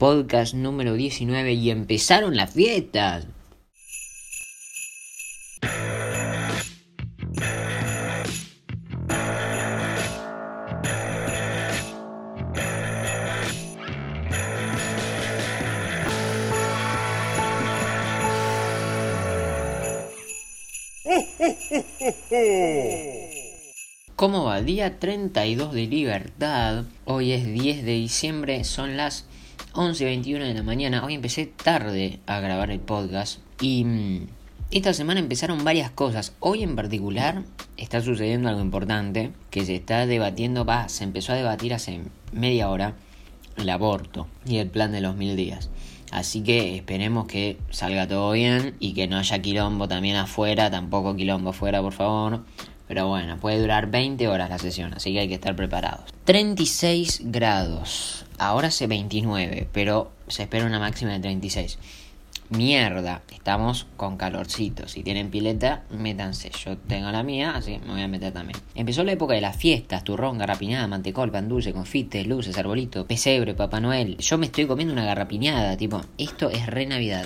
podcast número 19 y empezaron las fiestas. ¿Cómo va? Día 32 de libertad. Hoy es 10 de diciembre, son las 11.21 de la mañana. Hoy empecé tarde a grabar el podcast y mm, esta semana empezaron varias cosas. Hoy en particular está sucediendo algo importante que se está debatiendo, va, se empezó a debatir hace media hora el aborto y el plan de los mil días. Así que esperemos que salga todo bien y que no haya quilombo también afuera, tampoco quilombo afuera, por favor. Pero bueno, puede durar 20 horas la sesión, así que hay que estar preparados. 36 grados. Ahora hace 29, pero se espera una máxima de 36. Mierda, estamos con calorcito. Si tienen pileta, métanse. Yo tengo la mía, así que me voy a meter también. Empezó la época de las fiestas, turrón, garrapiñada, mantecol, pan dulce, confites, luces, arbolito, pesebre, papá Noel. Yo me estoy comiendo una garrapiñada, tipo, esto es re Navidad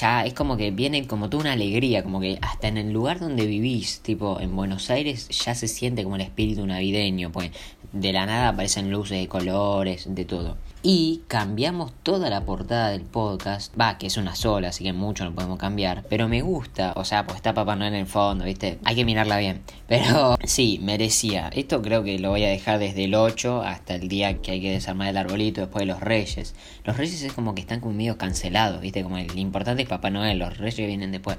ya es como que viene como toda una alegría, como que hasta en el lugar donde vivís, tipo en Buenos Aires, ya se siente como el espíritu navideño, pues de la nada aparecen luces de colores, de todo. Y cambiamos toda la portada del podcast. Va, que es una sola, así que mucho no podemos cambiar. Pero me gusta, o sea, pues está Papá Noel en el fondo, ¿viste? Hay que mirarla bien. Pero sí, merecía. Esto creo que lo voy a dejar desde el 8 hasta el día que hay que desarmar el arbolito, después de los Reyes. Los Reyes es como que están como medio cancelados, ¿viste? Como el importante es Papá Noel, los Reyes vienen después.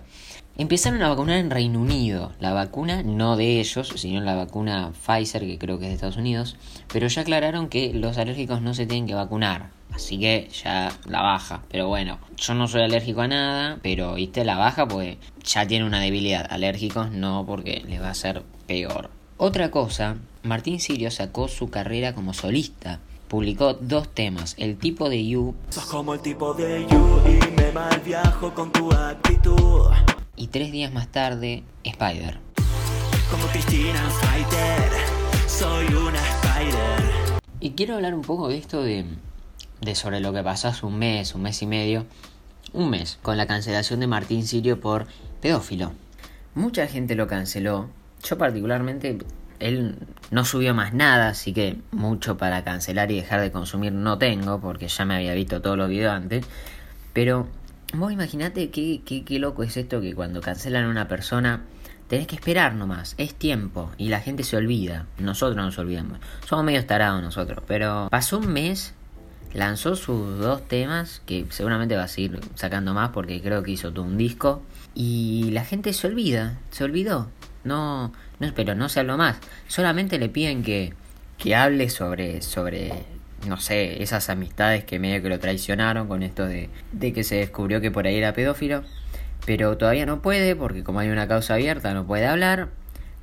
Empezaron a vacunar en Reino Unido. La vacuna no de ellos, sino la vacuna Pfizer, que creo que es de Estados Unidos. Pero ya aclararon que los alérgicos no se tienen que vacunar. Así que ya la baja. Pero bueno, yo no soy alérgico a nada. Pero viste, la baja pues ya tiene una debilidad. Alérgicos no, porque les va a ser peor. Otra cosa, Martín Sirio sacó su carrera como solista publicó dos temas, el tipo de You. Sos como el tipo de You y me mal viajo con tu actitud y tres días más tarde, Spider. Como Cristina Fighter, soy una Spider. Y quiero hablar un poco de esto de, de sobre lo que pasó hace un mes, un mes y medio, un mes, con la cancelación de Martín Sirio por pedófilo. Mucha gente lo canceló, yo particularmente, él no subió más nada, así que mucho para cancelar y dejar de consumir no tengo, porque ya me había visto todos los videos antes, pero Vos imaginate qué, qué, qué loco es esto que cuando cancelan a una persona tenés que esperar nomás, es tiempo y la gente se olvida, nosotros nos olvidamos, somos medio tarados nosotros, pero pasó un mes, lanzó sus dos temas, que seguramente va a seguir sacando más porque creo que hizo todo un disco, y la gente se olvida, se olvidó, no, no, pero no se habló más, solamente le piden que, que hable sobre, sobre no sé, esas amistades que medio que lo traicionaron con esto de, de que se descubrió que por ahí era pedófilo. Pero todavía no puede porque como hay una causa abierta no puede hablar.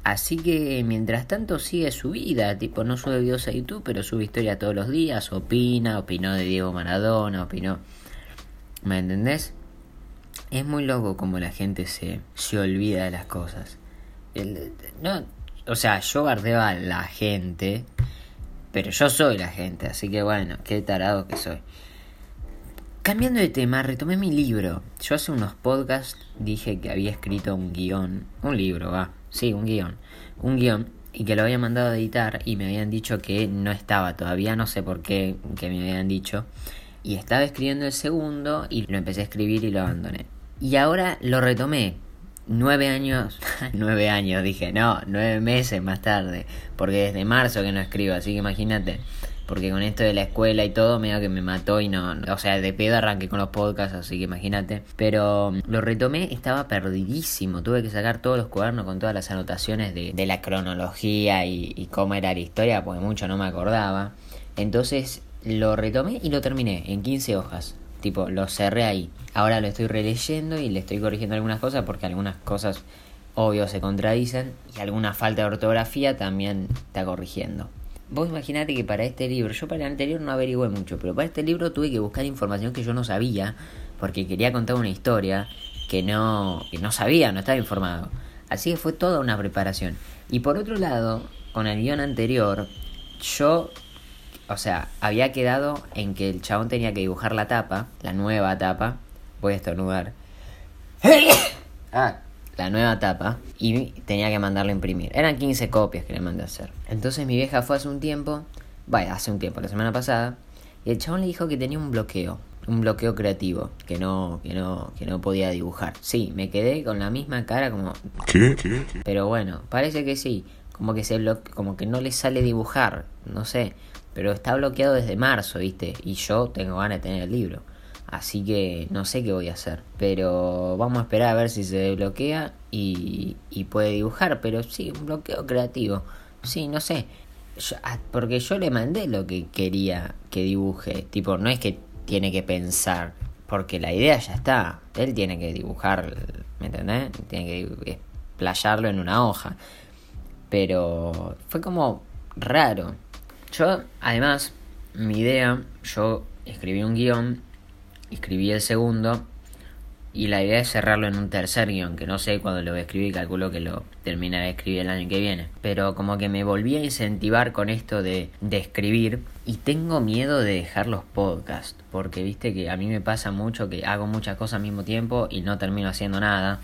Así que mientras tanto sigue su vida, tipo no sube videos a YouTube, pero sube historia todos los días, opina, opinó de Diego Maradona, opinó... ¿Me entendés? Es muy loco como la gente se, se olvida de las cosas. no, o sea, yo bardeo a la gente, pero yo soy la gente, así que bueno, qué tarado que soy. Cambiando de tema, retomé mi libro. Yo hace unos podcasts dije que había escrito un guion. Un libro, va. Sí, un guion. Un guion. Y que lo había mandado a editar y me habían dicho que no estaba todavía. No sé por qué que me habían dicho. Y estaba escribiendo el segundo y lo empecé a escribir y lo abandoné. Y ahora lo retomé nueve años, nueve años, dije, no, nueve meses más tarde, porque desde marzo que no escribo, así que imagínate, porque con esto de la escuela y todo, medio que me mató y no, o sea, de pedo arranqué con los podcasts, así que imagínate, pero lo retomé, estaba perdidísimo, tuve que sacar todos los cuadernos con todas las anotaciones de, de la cronología y, y cómo era la historia, porque mucho no me acordaba, entonces lo retomé y lo terminé en 15 hojas, tipo, lo cerré ahí. Ahora lo estoy releyendo y le estoy corrigiendo algunas cosas porque algunas cosas obvio se contradicen y alguna falta de ortografía también está corrigiendo. Vos imaginate que para este libro, yo para el anterior no averigüé mucho, pero para este libro tuve que buscar información que yo no sabía porque quería contar una historia que no, que no sabía, no estaba informado. Así que fue toda una preparación. Y por otro lado, con el guion anterior, yo o sea, había quedado en que el chabón tenía que dibujar la tapa, la nueva tapa. Voy a estornudar. ah, la nueva tapa. Y tenía que mandarla a imprimir. Eran 15 copias que le mandé a hacer. Entonces mi vieja fue hace un tiempo. Vaya, hace un tiempo, la semana pasada. Y el chabón le dijo que tenía un bloqueo. Un bloqueo creativo. Que no, que no, que no podía dibujar. Sí, me quedé con la misma cara como. ¿Qué? ¿Qué? Pero bueno, parece que sí. Como que se como que no le sale dibujar. No sé. Pero está bloqueado desde marzo, ¿viste? Y yo tengo ganas de tener el libro. Así que no sé qué voy a hacer. Pero vamos a esperar a ver si se bloquea y, y puede dibujar. Pero sí, un bloqueo creativo. Sí, no sé. Ah, porque yo le mandé lo que quería que dibuje. Tipo, no es que tiene que pensar. Porque la idea ya está. Él tiene que dibujar. ¿Me entendés? Tiene que playarlo en una hoja. Pero fue como raro. Yo, además, mi idea, yo escribí un guion, escribí el segundo, y la idea es cerrarlo en un tercer guion, que no sé cuándo lo voy a escribir, calculo que lo terminaré de escribir el año que viene. Pero como que me volví a incentivar con esto de, de escribir, y tengo miedo de dejar los podcasts, porque viste que a mí me pasa mucho que hago muchas cosas al mismo tiempo y no termino haciendo nada.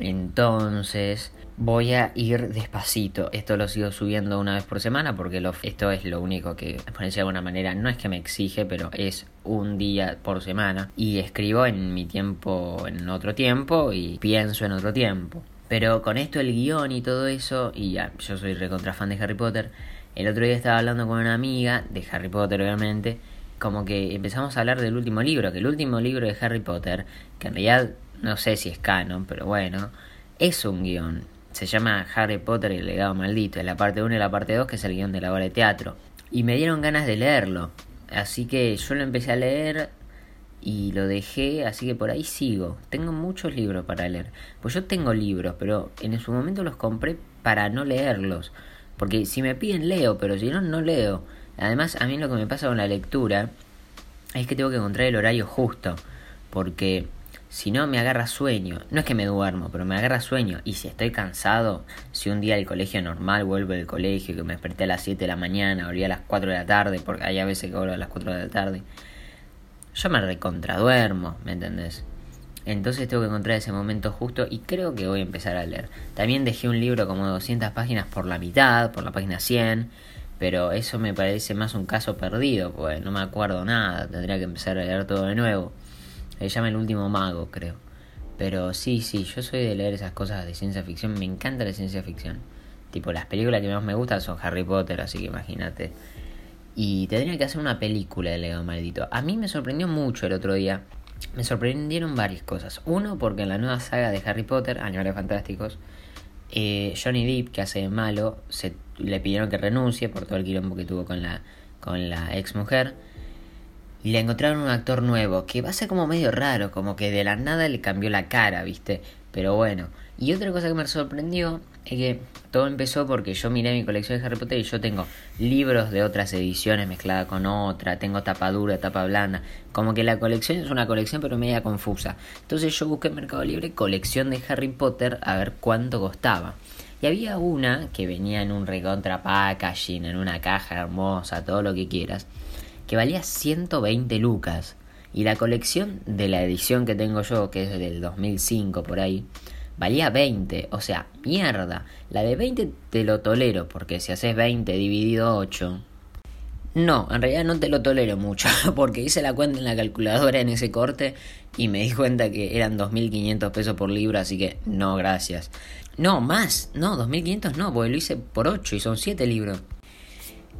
Entonces, voy a ir despacito. Esto lo sigo subiendo una vez por semana porque lo, esto es lo único que, por decirlo de alguna manera, no es que me exige, pero es un día por semana. Y escribo en mi tiempo, en otro tiempo y pienso en otro tiempo. Pero con esto el guion y todo eso, y ya, yo soy recontra fan de Harry Potter. El otro día estaba hablando con una amiga de Harry Potter, obviamente. Como que empezamos a hablar del último libro, que el último libro de Harry Potter, que en realidad no sé si es canon, pero bueno, es un guion se llama Harry Potter y el legado maldito, en la parte 1 y la parte 2, que es el guion de la obra de teatro. Y me dieron ganas de leerlo. Así que yo lo empecé a leer y lo dejé, así que por ahí sigo. Tengo muchos libros para leer. Pues yo tengo libros, pero en su momento los compré para no leerlos. Porque si me piden leo, pero si no, no leo. Además, a mí lo que me pasa con la lectura es que tengo que encontrar el horario justo. Porque si no, me agarra sueño. No es que me duermo, pero me agarra sueño. Y si estoy cansado, si un día el colegio normal vuelvo del colegio, que me desperté a las 7 de la mañana, volví a las 4 de la tarde, porque hay a veces que vuelvo a las 4 de la tarde, yo me recontraduermo, ¿me entendés? Entonces tengo que encontrar ese momento justo y creo que voy a empezar a leer. También dejé un libro como 200 páginas por la mitad, por la página 100, pero eso me parece más un caso perdido, pues no me acuerdo nada, tendría que empezar a leer todo de nuevo. Se llama El último mago, creo. Pero sí, sí, yo soy de leer esas cosas de ciencia ficción. Me encanta la ciencia ficción. Tipo, las películas que más me gustan son Harry Potter, así que imagínate. Y tendría que hacer una película de Legado Maldito. A mí me sorprendió mucho el otro día. Me sorprendieron varias cosas. Uno, porque en la nueva saga de Harry Potter, Animales Fantásticos, eh, Johnny Depp, que hace de malo, se, le pidieron que renuncie por todo el quilombo que tuvo con la, con la ex mujer y le encontraron un actor nuevo, que va a ser como medio raro, como que de la nada le cambió la cara, ¿viste? Pero bueno. Y otra cosa que me sorprendió es que todo empezó porque yo miré mi colección de Harry Potter y yo tengo libros de otras ediciones mezcladas con otra, tengo tapa dura, tapa blanda, como que la colección es una colección pero media confusa. Entonces yo busqué en Mercado Libre colección de Harry Potter a ver cuánto costaba. Y había una que venía en un recontra packaging, en una caja hermosa, todo lo que quieras que valía 120 lucas. Y la colección de la edición que tengo yo, que es del 2005 por ahí, valía 20. O sea, mierda. La de 20 te lo tolero, porque si haces 20 dividido 8... No, en realidad no te lo tolero mucho, porque hice la cuenta en la calculadora en ese corte y me di cuenta que eran 2.500 pesos por libro, así que no, gracias. No, más, no, 2.500 no, porque lo hice por 8 y son 7 libros.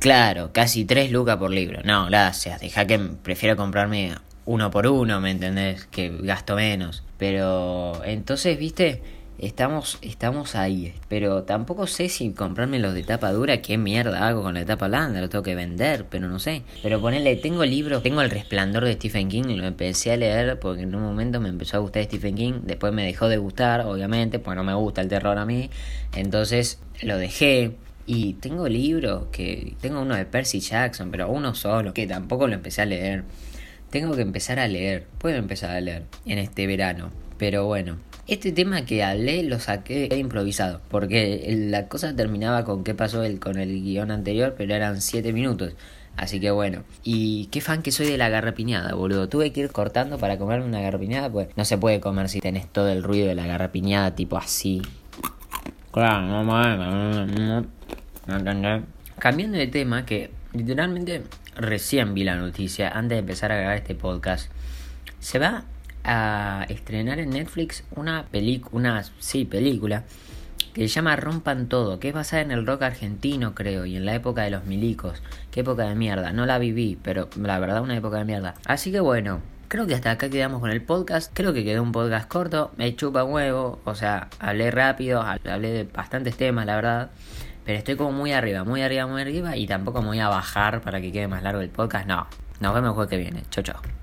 Claro, casi 3 lucas por libro. No, gracias. Deja que prefiero comprarme uno por uno, ¿me entendés? Que gasto menos. Pero entonces, viste, estamos, estamos ahí. Pero tampoco sé si comprarme los de tapa dura, qué mierda hago con la tapa blanda, lo tengo que vender, pero no sé. Pero ponerle, tengo libros, tengo El Resplandor de Stephen King, lo empecé a leer porque en un momento me empezó a gustar Stephen King, después me dejó de gustar, obviamente, porque no me gusta el terror a mí. Entonces lo dejé. Y tengo libros que. Tengo uno de Percy Jackson, pero uno solo, que tampoco lo empecé a leer. Tengo que empezar a leer. Puedo empezar a leer en este verano. Pero bueno, este tema que hablé lo saqué improvisado. Porque la cosa terminaba con qué pasó el, con el guion anterior, pero eran 7 minutos. Así que bueno. Y qué fan que soy de la garrapiñada, boludo. Tuve que ir cortando para comerme una garrapiñada, pues no se puede comer si tenés todo el ruido de la garrapiñada, tipo así. Cambiando de tema, que literalmente recién vi la noticia antes de empezar a grabar este podcast. Se va a estrenar en Netflix una película, sí, película que se llama Rompan Todo, que es basada en el rock argentino, creo, y en la época de los milicos. Qué época de mierda, no la viví, pero la verdad una época de mierda. Así que bueno, creo que hasta acá quedamos con el podcast. Creo que quedó un podcast corto, me chupa huevo, o sea, hablé rápido, hablé de bastantes temas, la verdad. Pero estoy como muy arriba, muy arriba, muy arriba, y tampoco me voy a bajar para que quede más largo el podcast. No, nos vemos el jueves que viene. Chau, chau.